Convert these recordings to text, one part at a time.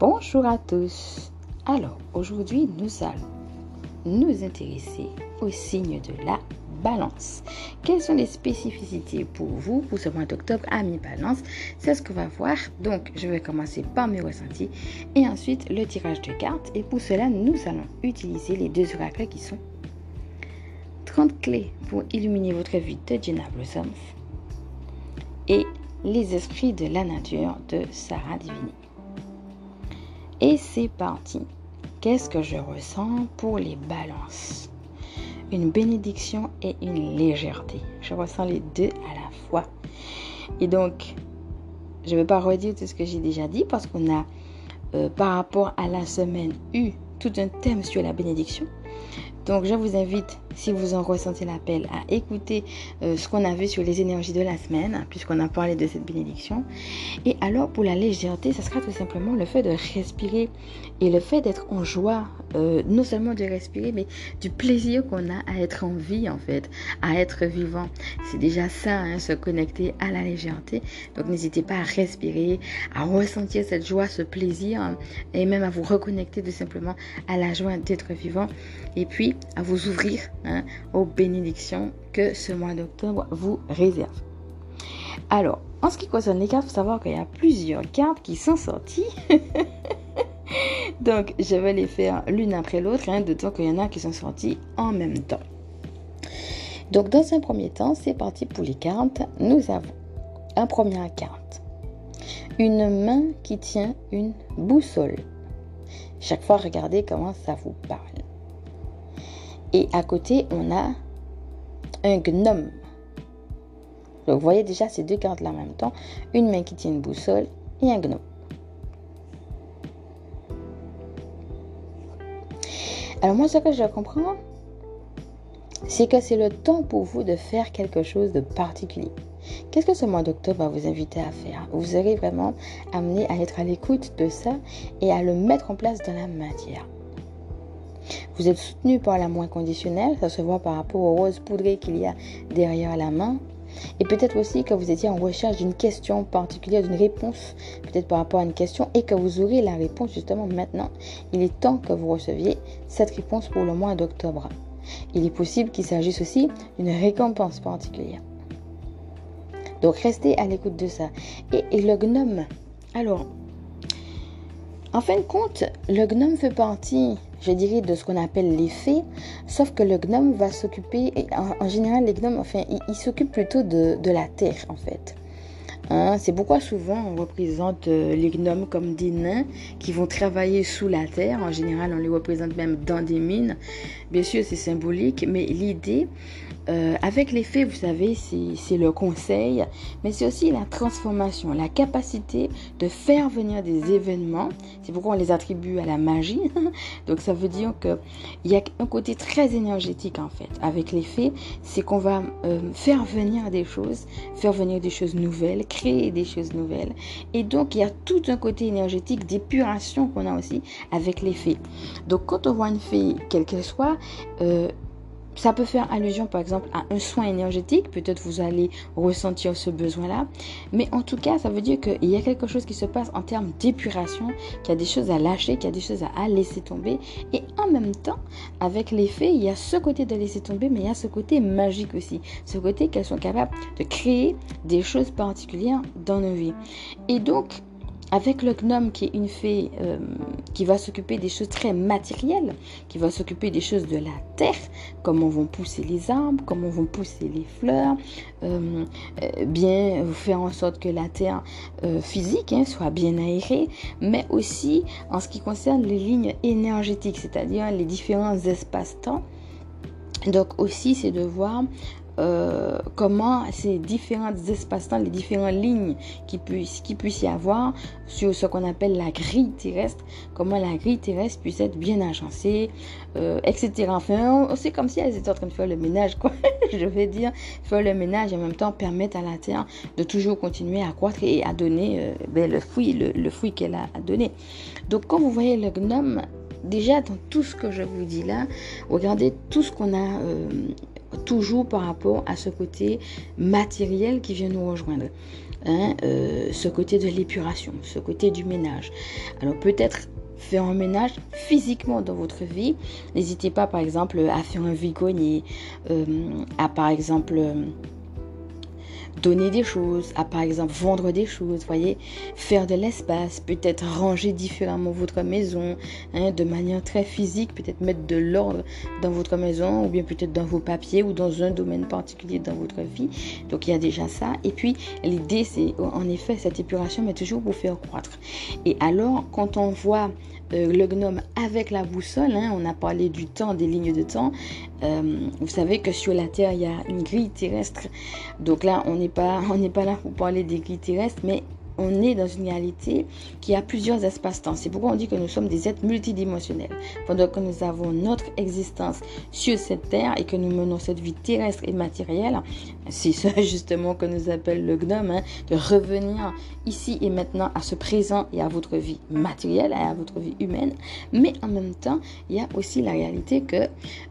Bonjour à tous. Alors, aujourd'hui, nous allons nous intéresser au signe de la balance. Quelles sont les spécificités pour vous? Pour ce mois d'octobre à mi-balance C'est ce qu'on va voir. Donc, je vais commencer par mes ressentis et ensuite le tirage de cartes. Et pour cela, nous allons utiliser les deux oracles qui sont 30 clés pour illuminer votre vie de Jenna Blossoms et les esprits de la nature de Sarah Divini. Et c'est parti. Qu'est-ce que je ressens pour les balances? Une bénédiction et une légèreté. Je ressens les deux à la fois. Et donc, je ne vais pas redire tout ce que j'ai déjà dit parce qu'on a, euh, par rapport à la semaine, eu tout un thème sur la bénédiction. Donc je vous invite, si vous en ressentez l'appel, à écouter euh, ce qu'on a vu sur les énergies de la semaine, puisqu'on a parlé de cette bénédiction. Et alors pour la légèreté, ça sera tout simplement le fait de respirer et le fait d'être en joie, euh, non seulement de respirer, mais du plaisir qu'on a à être en vie en fait, à être vivant. C'est déjà ça, hein, se connecter à la légèreté. Donc n'hésitez pas à respirer, à ressentir cette joie, ce plaisir, hein, et même à vous reconnecter tout simplement à la joie d'être vivant. Et puis à vous ouvrir hein, aux bénédictions que ce mois d'octobre vous réserve. Alors, en ce qui concerne les cartes, il faut savoir qu'il y a plusieurs cartes qui sont sorties. Donc, je vais les faire l'une après l'autre, hein, d'autant qu'il y en a qui sont sorties en même temps. Donc, dans un premier temps, c'est parti pour les cartes. Nous avons un première carte. Une main qui tient une boussole. Chaque fois, regardez comment ça vous parle. Et à côté, on a un gnome. Donc, vous voyez déjà ces deux cartes là en même temps. Une main qui tient une boussole et un gnome. Alors moi, ce que je comprends, c'est que c'est le temps pour vous de faire quelque chose de particulier. Qu'est-ce que ce mois d'octobre va vous inviter à faire? Vous serez vraiment amené à être à l'écoute de ça et à le mettre en place dans la matière. Vous êtes soutenu par l'amour inconditionnel, ça se voit par rapport aux roses poudrées qu'il y a derrière la main. Et peut-être aussi que vous étiez en recherche d'une question particulière, d'une réponse, peut-être par rapport à une question, et que vous aurez la réponse justement maintenant. Il est temps que vous receviez cette réponse pour le mois d'octobre. Il est possible qu'il s'agisse aussi d'une récompense particulière. Donc restez à l'écoute de ça. Et, et, le gnome. Alors, en fin de compte, le gnome fait partie je dirais, de ce qu'on appelle les fées. Sauf que le gnome va s'occuper, en, en, général, les gnomes, enfin, ils s'occupent plutôt de, la terre, en fait. Hein, c'est pourquoi souvent on représente euh, les gnomes comme des nains qui vont travailler sous la terre. En général, on les représente même dans des mines. Bien sûr, c'est symbolique, mais l'idée, euh, avec les faits, vous savez, c'est le conseil, mais c'est aussi la transformation, la capacité de faire venir des événements. C'est pourquoi on les attribue à la magie. Donc ça veut dire qu'il y a un côté très énergétique en fait. Avec les faits, c'est qu'on va euh, faire venir des choses, faire venir des choses nouvelles, créer des choses nouvelles. Et donc il y a tout un côté énergétique d'épuration qu'on a aussi avec les faits. Donc quand on voit une fée, quelle qu'elle soit, euh, ça peut faire allusion par exemple à un soin énergétique, peut-être vous allez ressentir ce besoin-là, mais en tout cas ça veut dire qu'il y a quelque chose qui se passe en termes d'épuration, qu'il y a des choses à lâcher, qu'il y a des choses à laisser tomber, et en même temps avec les faits, il y a ce côté de laisser tomber, mais il y a ce côté magique aussi, ce côté qu'elles sont capables de créer des choses particulières dans nos vies. Et donc avec le gnome qui est une fée euh, qui va s'occuper des choses très matérielles, qui va s'occuper des choses de la terre, comment vont pousser les arbres, comment vont pousser les fleurs, euh, euh, bien faire en sorte que la terre physique hein, soit bien aérée, mais aussi en ce qui concerne les lignes énergétiques, c'est-à-dire les différents espaces-temps. Donc aussi, c'est de voir euh, comment ces différents espaces-temps, les différentes lignes qui puissent, y avoir sur ce qu'on appelle la grille terrestre, comment la grille terrestre puisse être bien agencée, euh, etc. Enfin, c'est comme si elles étaient en train de faire le ménage, quoi. Je vais dire, faire le ménage et en même temps permettre à la terre de toujours continuer à croître et à donner euh, ben, le fruit, le fruit qu'elle a donné. Donc, quand vous voyez le gnome, déjà dans tout ce que je vous dis là, regardez tout ce qu'on a toujours par rapport à ce côté matériel qui vient nous rejoindre. Hein, euh, ce côté de l'épuration, ce côté du ménage. Alors peut-être faire un ménage physiquement dans votre vie. N'hésitez pas par exemple à faire un vigonier, euh, à par exemple donner des choses, à par exemple vendre des choses, voyez, faire de l'espace, peut-être ranger différemment votre maison, hein, de manière très physique, peut-être mettre de l'ordre dans votre maison, ou bien peut-être dans vos papiers, ou dans un domaine particulier dans votre vie. Donc il y a déjà ça. Et puis l'idée, c'est en effet cette épuration, mais toujours pour faire croître. Et alors, quand on voit euh, le gnome avec la boussole, hein, on a parlé du temps, des lignes de temps. Euh, vous savez que sur la Terre, il y a une grille terrestre. Donc là, on n'est on n'est pas là pour parler des terrestres, mais on est dans une réalité qui a plusieurs espaces-temps. C'est pourquoi on dit que nous sommes des êtres multidimensionnels. Pendant que nous avons notre existence sur cette terre et que nous menons cette vie terrestre et matérielle, c'est ça justement que nous appelle le gnome, hein, de revenir ici et maintenant à ce présent et à votre vie matérielle et à votre vie humaine. Mais en même temps, il y a aussi la réalité que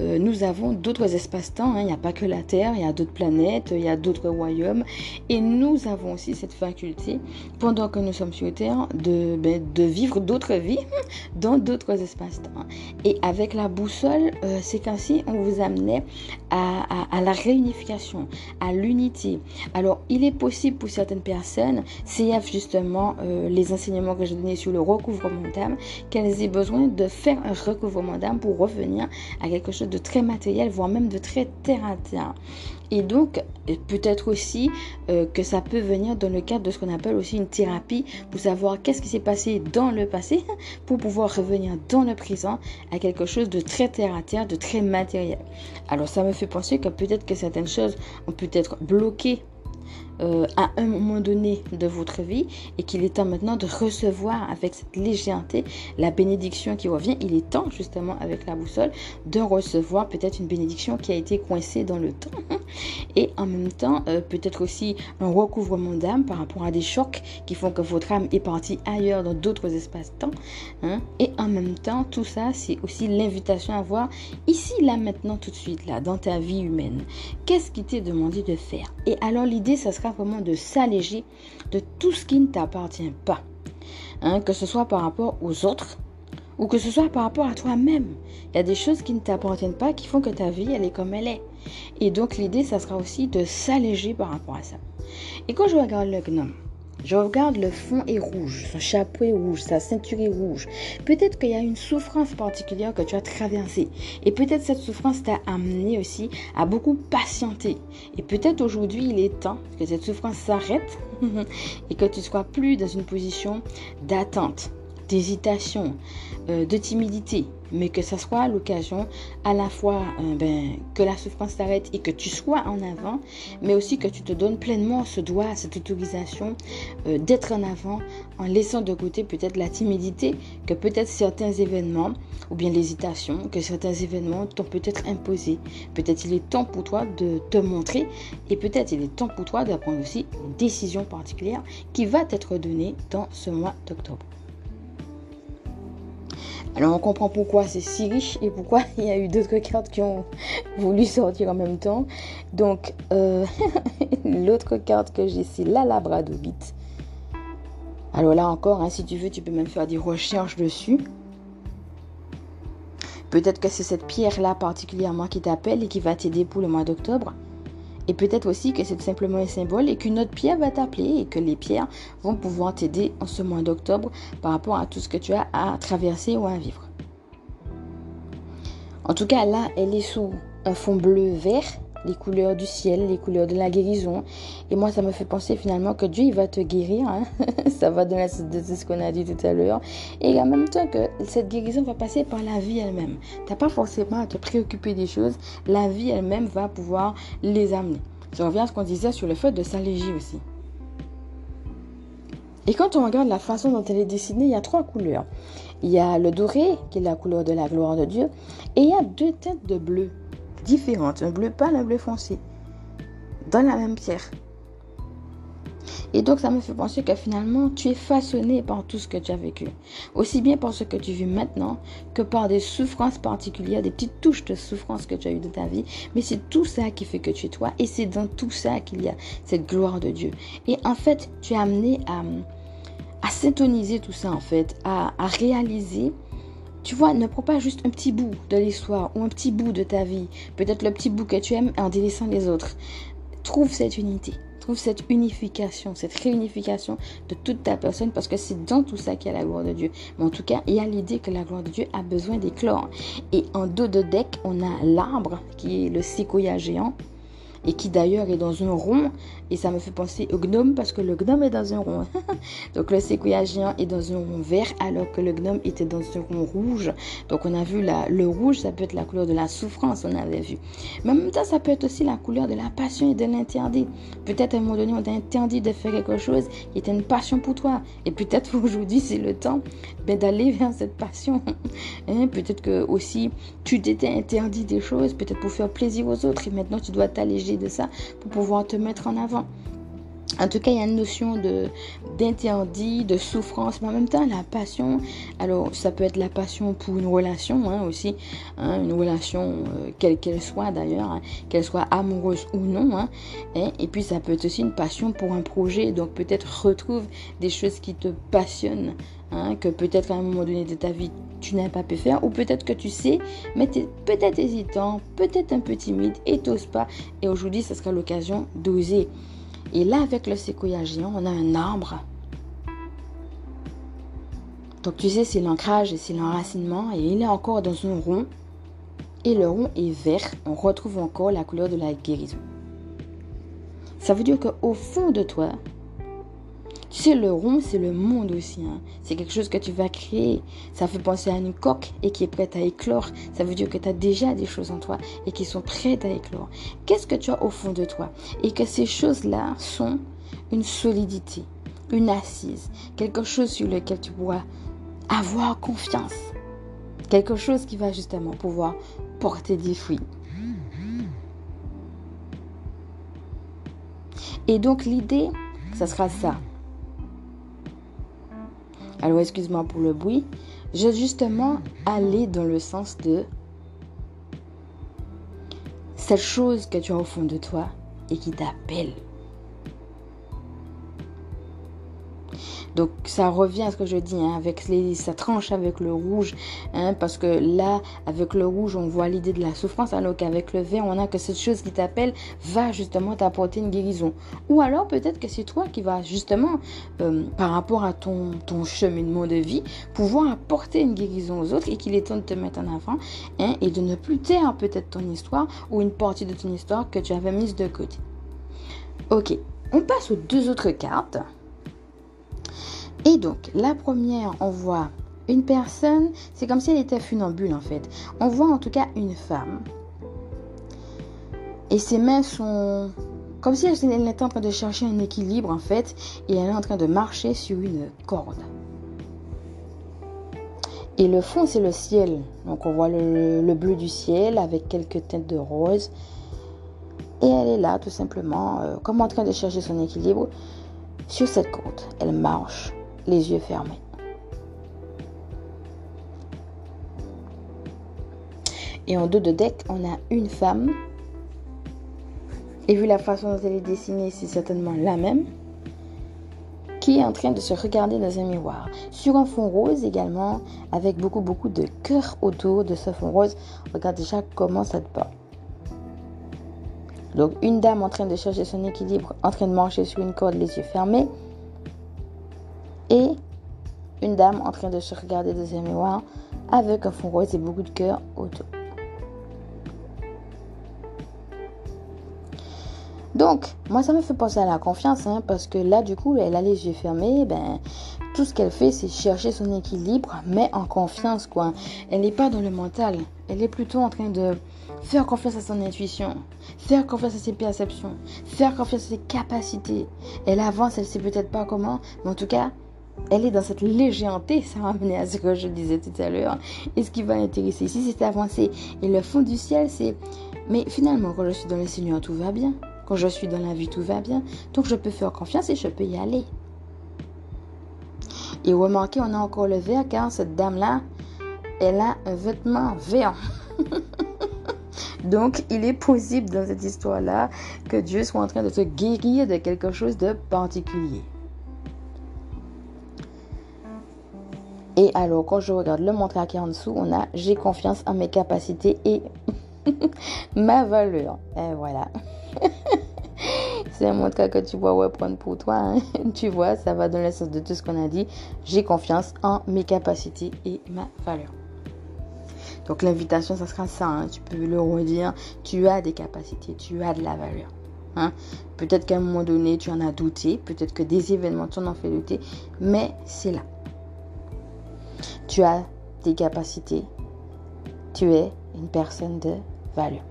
euh, nous avons d'autres espaces-temps. Hein. Il n'y a pas que la Terre, il y a d'autres planètes, il y a d'autres royaumes. Et nous avons aussi cette faculté pendant que nous sommes sur Terre, de, ben, de vivre d'autres vies dans d'autres espaces-temps. Et avec la boussole, euh, c'est qu'ainsi on vous amenait à, la réunification, à l'unité. Alors, il est possible pour certaines personnes, CF justement, euh, les enseignements que j'ai donnés sur le recouvrement d'âme, qu'elles aient besoin de faire un recouvrement d'âme pour revenir à quelque chose de très matériel, voire même de très terre à terre. Et donc, peut-être aussi euh, que ça peut venir dans le cadre de ce qu'on appelle aussi une thérapie pour savoir qu'est-ce qui s'est passé dans le passé pour pouvoir revenir dans le présent à quelque chose de très terre à terre, de très matériel. Alors, ça me fait penser que peut-être que certaines choses ont peut-être bloqué euh, à un moment donné de votre vie et qu'il est temps maintenant de recevoir avec cette légèreté la bénédiction qui revient. Il est temps justement avec la boussole de recevoir peut-être une bénédiction qui a été coincée dans le temps et en même temps euh, peut-être aussi un recouvrement d'âme par rapport à des chocs qui font que votre âme est partie ailleurs dans d'autres espaces-temps. Hein. Et en même temps, tout ça, c'est aussi l'invitation à voir ici, là, maintenant, tout de suite, là, dans ta vie humaine. Qu'est-ce qui t'est demandé de faire? Et alors l'idée, ça sera de s'alléger de tout ce qui ne t'appartient pas. Hein, que ce soit par rapport aux autres ou que ce soit par rapport à toi-même. Il y a des choses qui ne t'appartiennent pas qui font que ta vie, elle est comme elle est. Et donc l'idée, ça sera aussi de s'alléger par rapport à ça. Et quand je regarde le gnome, je regarde le fond est rouge, son chapeau est rouge, sa ceinture est rouge. Peut-être qu'il y a une souffrance particulière que tu as traversée. Et peut-être cette souffrance t'a amené aussi à beaucoup patienter. Et peut-être aujourd'hui, il est temps que cette souffrance s'arrête et que tu ne sois plus dans une position d'attente, d'hésitation, euh, de timidité, mais que ça soit l'occasion à la fois euh, ben, que la souffrance s'arrête et que tu sois en avant, mais aussi que tu te donnes pleinement ce droit, cette autorisation euh, d'être en avant en laissant de côté peut-être la timidité que peut-être certains événements ou bien l'hésitation que certains événements t'ont peut-être imposé. Peut-être il est temps pour toi de te montrer et peut-être il est temps pour toi d'apprendre aussi une décision particulière qui va t'être donnée dans ce mois d'octobre. Alors on comprend pourquoi c'est si riche et pourquoi il y a eu d'autres cartes qui ont voulu sortir en même temps. Donc euh, l'autre carte que j'ai c'est la Labradorite. Alors là encore, hein, si tu veux, tu peux même faire des recherches dessus. Peut-être que c'est cette pierre-là particulièrement qui t'appelle et qui va t'aider pour le mois d'octobre. Et peut-être aussi que c'est simplement un symbole et qu'une autre pierre va t'appeler et que les pierres vont pouvoir t'aider en ce mois d'octobre par rapport à tout ce que tu as à traverser ou à vivre. En tout cas, là, elle est sous un fond bleu-vert les couleurs du ciel, les couleurs de la guérison. Et moi, ça me fait penser finalement que Dieu, il va te guérir. Hein. ça va dans ce qu'on a dit tout à l'heure. Et en même temps que cette guérison va passer par la vie elle-même. Tu n'as pas forcément à te préoccuper des choses. La vie elle-même va pouvoir les amener. Je reviens à ce qu'on disait sur le fait de s'alléger aussi. Et quand on regarde la façon dont elle est dessinée, il y a trois couleurs. Il y a le doré, qui est la couleur de la gloire de Dieu, et il y a deux teintes de bleu différentes, un bleu pâle, un bleu foncé, dans la même pierre. Et donc, ça me fait penser que finalement, tu es façonné par tout ce que tu as vécu. Aussi bien par ce que tu vis maintenant que par des souffrances particulières, des petites touches de souffrance que tu as eues de ta vie. Mais c'est tout ça qui fait que tu es toi. Et c'est dans tout ça qu'il y a cette gloire de Dieu. Et en fait, tu es amené à, à syntoniser tout ça, en fait, à, à réaliser tu vois, ne prends pas juste un petit bout de l'histoire ou un petit bout de ta vie, peut-être le petit bout que tu aimes en délaissant les autres. Trouve cette unité. Trouve cette unification, cette réunification de toute ta personne parce que c'est dans tout ça qu'il y a la gloire de Dieu. Mais en tout cas, il y a l'idée que la gloire de Dieu a besoin d'éclore. Et en dos de deck, on a l'arbre qui est le séquoia géant et qui d'ailleurs est dans un rond. Et ça me fait penser au gnome parce que le gnome est dans un rond. Donc le séquoia géant est dans un rond vert alors que le gnome était dans un rond rouge. Donc on a vu le rouge, ça peut être la couleur de la souffrance, on avait vu. Mais en même temps, ça peut être aussi la couleur de la passion et de l'interdit. Peut-être à un moment donné, on t'a interdit de faire quelque chose qui était une passion pour toi. Et peut-être aujourd'hui, c'est le temps ben, d'aller vers cette passion. Hein, peut-être que aussi, tu t'étais interdit des choses, peut-être pour faire plaisir aux autres. Et maintenant, tu dois t'alléger de ça pour pouvoir te mettre en avant. En tout cas, il y a une notion de d'interdit, de souffrance, mais en même temps, la passion. Alors, ça peut être la passion pour une relation hein, aussi, hein, une relation euh, quelle qu'elle soit d'ailleurs, hein, qu'elle soit amoureuse ou non. et puis, ça peut être aussi une passion pour un projet. Donc, peut-être retrouve des choses qui te passionnent, que peut-être à un moment donné de ta vie tu n'as pas pu faire, ou peut-être que tu sais, mais tu es peut-être hésitant, peut-être un peu timide et t'oses pas. Et aujourd'hui, ce sera l'occasion d'oser. Et là, avec le séquoia géant, on a un arbre. Donc tu sais, c'est l'ancrage et c'est l'enracinement. Et il est encore dans un rond. Et le rond est vert. On retrouve encore la couleur de la guérison. Ça veut dire qu'au fond de toi, tu sais, le rond, c'est le monde aussi. Hein. C'est quelque chose que tu vas créer. Ça fait penser à une coque et qui est prête à éclore. Ça veut dire que tu as déjà des choses en toi et qui sont prêtes à éclore. Qu'est-ce que tu as au fond de toi? Et que ces choses-là sont une solidité, une assise, quelque chose sur lequel tu pourras avoir confiance. Quelque chose qui va justement pouvoir porter des fruits. Et donc l'idée, ça sera ça. Alors excuse-moi pour le bruit. Je vais justement aller dans le sens de cette chose que tu as au fond de toi et qui t'appelle. Donc ça revient à ce que je dis, hein, avec les, ça tranche avec le rouge, hein, parce que là, avec le rouge, on voit l'idée de la souffrance, alors qu'avec le vert, on a que cette chose qui t'appelle va justement t'apporter une guérison. Ou alors peut-être que c'est toi qui vas justement, euh, par rapport à ton, cheminement de vie, pouvoir apporter une guérison aux autres et qu'il est temps de te mettre en avant hein, et de ne plus taire peut-être ton histoire ou une partie de ton histoire que tu avais mise de côté. Ok, on passe aux deux autres cartes. Et donc, la première, on voit une personne, c'est comme si elle était funambule en fait. On voit en tout cas une femme. Et ses mains sont comme si elle était en train de chercher un équilibre en fait. Et elle est en train de marcher sur une corde. Et le fond, c'est le ciel. Donc on voit le, bleu du ciel avec quelques teintes de rose. Et elle est là tout simplement, euh, comme en train de chercher son équilibre sur cette corde. Elle marche les yeux fermés. Et en dos de deck, on a une femme. Et vu la façon dont elle est dessinée, c'est certainement la même. Qui est en train de se regarder dans un miroir. Sur un fond rose également, avec beaucoup, beaucoup de cœur autour de ce fond rose. Regarde déjà comment ça te porte. Donc une dame en train de chercher son équilibre, en train de marcher sur une corde, les yeux fermés et une dame en train de se regarder dans un miroir avec un fond rose et beaucoup de cœur autour. Donc, moi, ça me fait penser à la confiance, hein, parce que là, du coup, elle a les yeux fermés, ben, tout ce qu'elle fait, c'est chercher son équilibre, mais en confiance, quoi. Elle n'est pas dans le mental, elle est plutôt en train de faire confiance à son intuition, faire confiance à ses perceptions, faire confiance à ses capacités. Elle avance, elle sait peut-être pas comment, mais en tout cas, elle est dans cette légèreté, ça mener à ce que je disais tout à l'heure. Et ce qui va intéresser ici, c'est avancer. Et le fond du ciel, c'est, mais finalement, quand je suis dans le Seigneur, tout va bien. Quand je suis dans la vie, tout va bien. Donc je peux faire confiance et je peux y aller. Et remarquez, on a encore le vert car cette dame-là, elle a un vêtement vert. Donc, il est possible dans cette histoire-là que Dieu soit en train de te guérir de quelque chose de particulier. Et alors, quand je regarde le montre qui est en dessous, on a j'ai confiance en mes capacités et ma valeur. Et voilà. C'est un montre que tu vois prendre pour toi. Hein. Tu vois, ça va dans le sens de tout ce qu'on a dit. J'ai confiance en mes capacités et ma valeur. Donc l'invitation, ça sera ça. Hein. Tu peux le redire. Tu as des capacités, tu as de la valeur. Hein. Peut-être qu'à un moment donné, tu en as douté. Peut-être que des événements t'en ont fait douter. Mais c'est là. Tu as des capacités. Tu es une personne de valeur.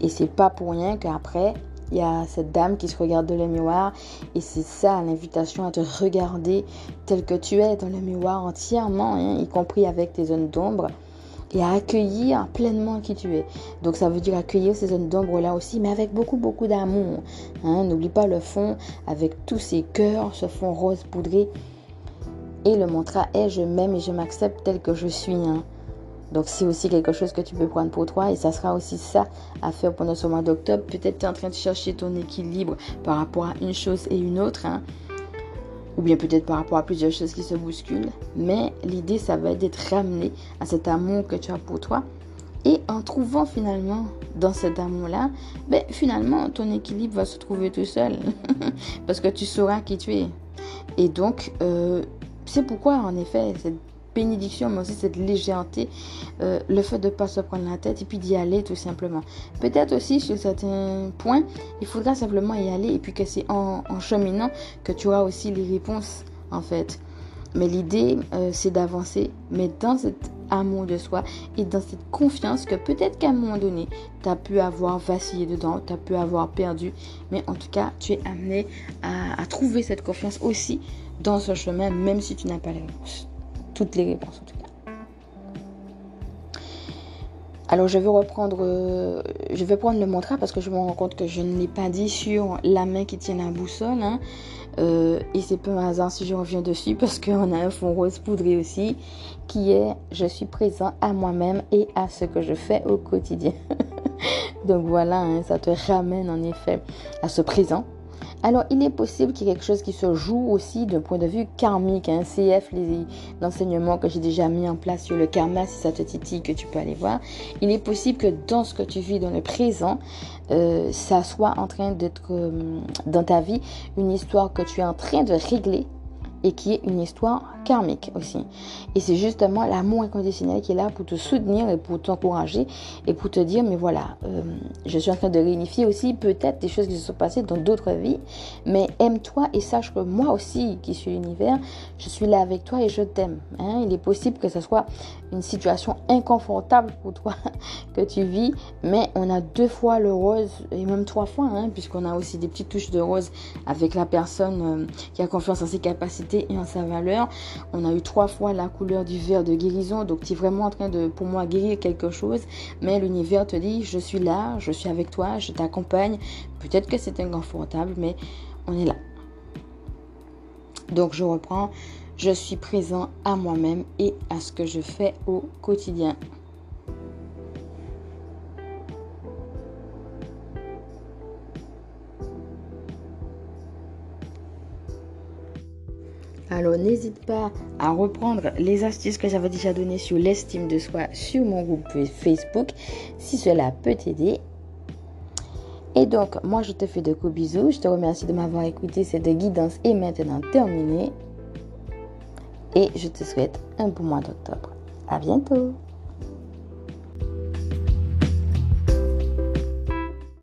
Et c'est pas pour rien qu'après, il y a cette dame qui se regarde dans le miroir et c'est ça l'invitation à te regarder tel que tu es dans le miroir entièrement, hein, y compris avec tes zones d'ombre et à accueillir pleinement qui tu es. Donc ça veut dire accueillir ces zones d'ombre là aussi, mais avec beaucoup beaucoup d'amour. Hein. N'oublie pas le fond avec tous ces cœurs, ce fond rose poudré. Et le mantra est je m'aime et je m'accepte tel que je suis. Hein. Donc c'est aussi quelque chose que tu peux prendre pour toi et ça sera aussi ça à faire pendant ce mois d'octobre. Peut-être tu es en train de chercher ton équilibre par rapport à une chose et une autre. Hein. Ou bien peut-être par rapport à plusieurs choses qui se bousculent. Mais l'idée, ça va être d'être ramené à cet amour que tu as pour toi. Et en trouvant finalement dans cet amour-là, ben, finalement, ton équilibre va se trouver tout seul. Parce que tu sauras qui tu es. Et donc, euh, c'est pourquoi, en effet, cette bénédiction, mais aussi cette légèreté, euh, le fait de ne pas se prendre la tête et puis d'y aller tout simplement. Peut-être aussi sur certains points, il faudra simplement y aller et puis que c'est en, cheminant que tu auras aussi les réponses en fait. Mais l'idée, euh, c'est d'avancer, mais dans cet amour de soi et dans cette confiance que peut-être qu'à un moment donné, tu as pu avoir vacillé dedans, tu as pu avoir perdu, mais en tout cas, tu es amené à, à trouver cette confiance aussi dans ce chemin, même si tu n'as pas les réponses toutes les réponses en tout cas. Alors je vais reprendre, euh, je vais prendre le mantra parce que je me rends compte que je ne l'ai pas dit sur la main qui tient la boussole. Hein. Euh, et c'est peu un hasard si je reviens dessus parce qu'on a un fond rose poudré aussi qui est je suis présent à moi-même et à ce que je fais au quotidien. Donc voilà, hein, ça te ramène en effet à ce présent alors, il est possible qu'il y ait quelque chose qui se joue aussi d'un point de vue karmique. Hein. CF, l'enseignement que j'ai déjà mis en place sur le karma, si ça te titille, que tu peux aller voir. Il est possible que dans ce que tu vis dans le présent, euh, ça soit en train d'être euh, dans ta vie une histoire que tu es en train de régler et qui est une histoire karmique aussi. Et c'est justement l'amour inconditionnel qui est là pour te soutenir et pour t'encourager et pour te dire, mais voilà, euh, je suis en train de réunifier aussi peut-être des choses qui se sont passées dans d'autres vies, mais aime-toi et sache que moi aussi, qui suis l'univers, je suis là avec toi et je t'aime. Hein. Il est possible que ce soit une situation inconfortable pour toi que tu vis, mais on a deux fois le rose et même trois fois, hein, puisqu'on a aussi des petites touches de rose avec la personne euh, qui a confiance en ses capacités et en sa valeur. On a eu trois fois la couleur du verre de guérison. Donc tu es vraiment en train de, pour moi, guérir quelque chose. Mais l'univers te dit, je suis là, je suis avec toi, je t'accompagne. Peut-être que c'est inconfortable, mais on est là. Donc je reprends, je suis présent à moi-même et à ce que je fais au quotidien. Alors n'hésite pas à reprendre les astuces que j'avais déjà données sur l'estime de soi sur mon groupe Facebook si cela peut t'aider. Et donc, moi je te fais de gros bisous. Je te remercie de m'avoir écouté. Cette guidance est maintenant terminée. Et je te souhaite un bon mois d'octobre. À bientôt.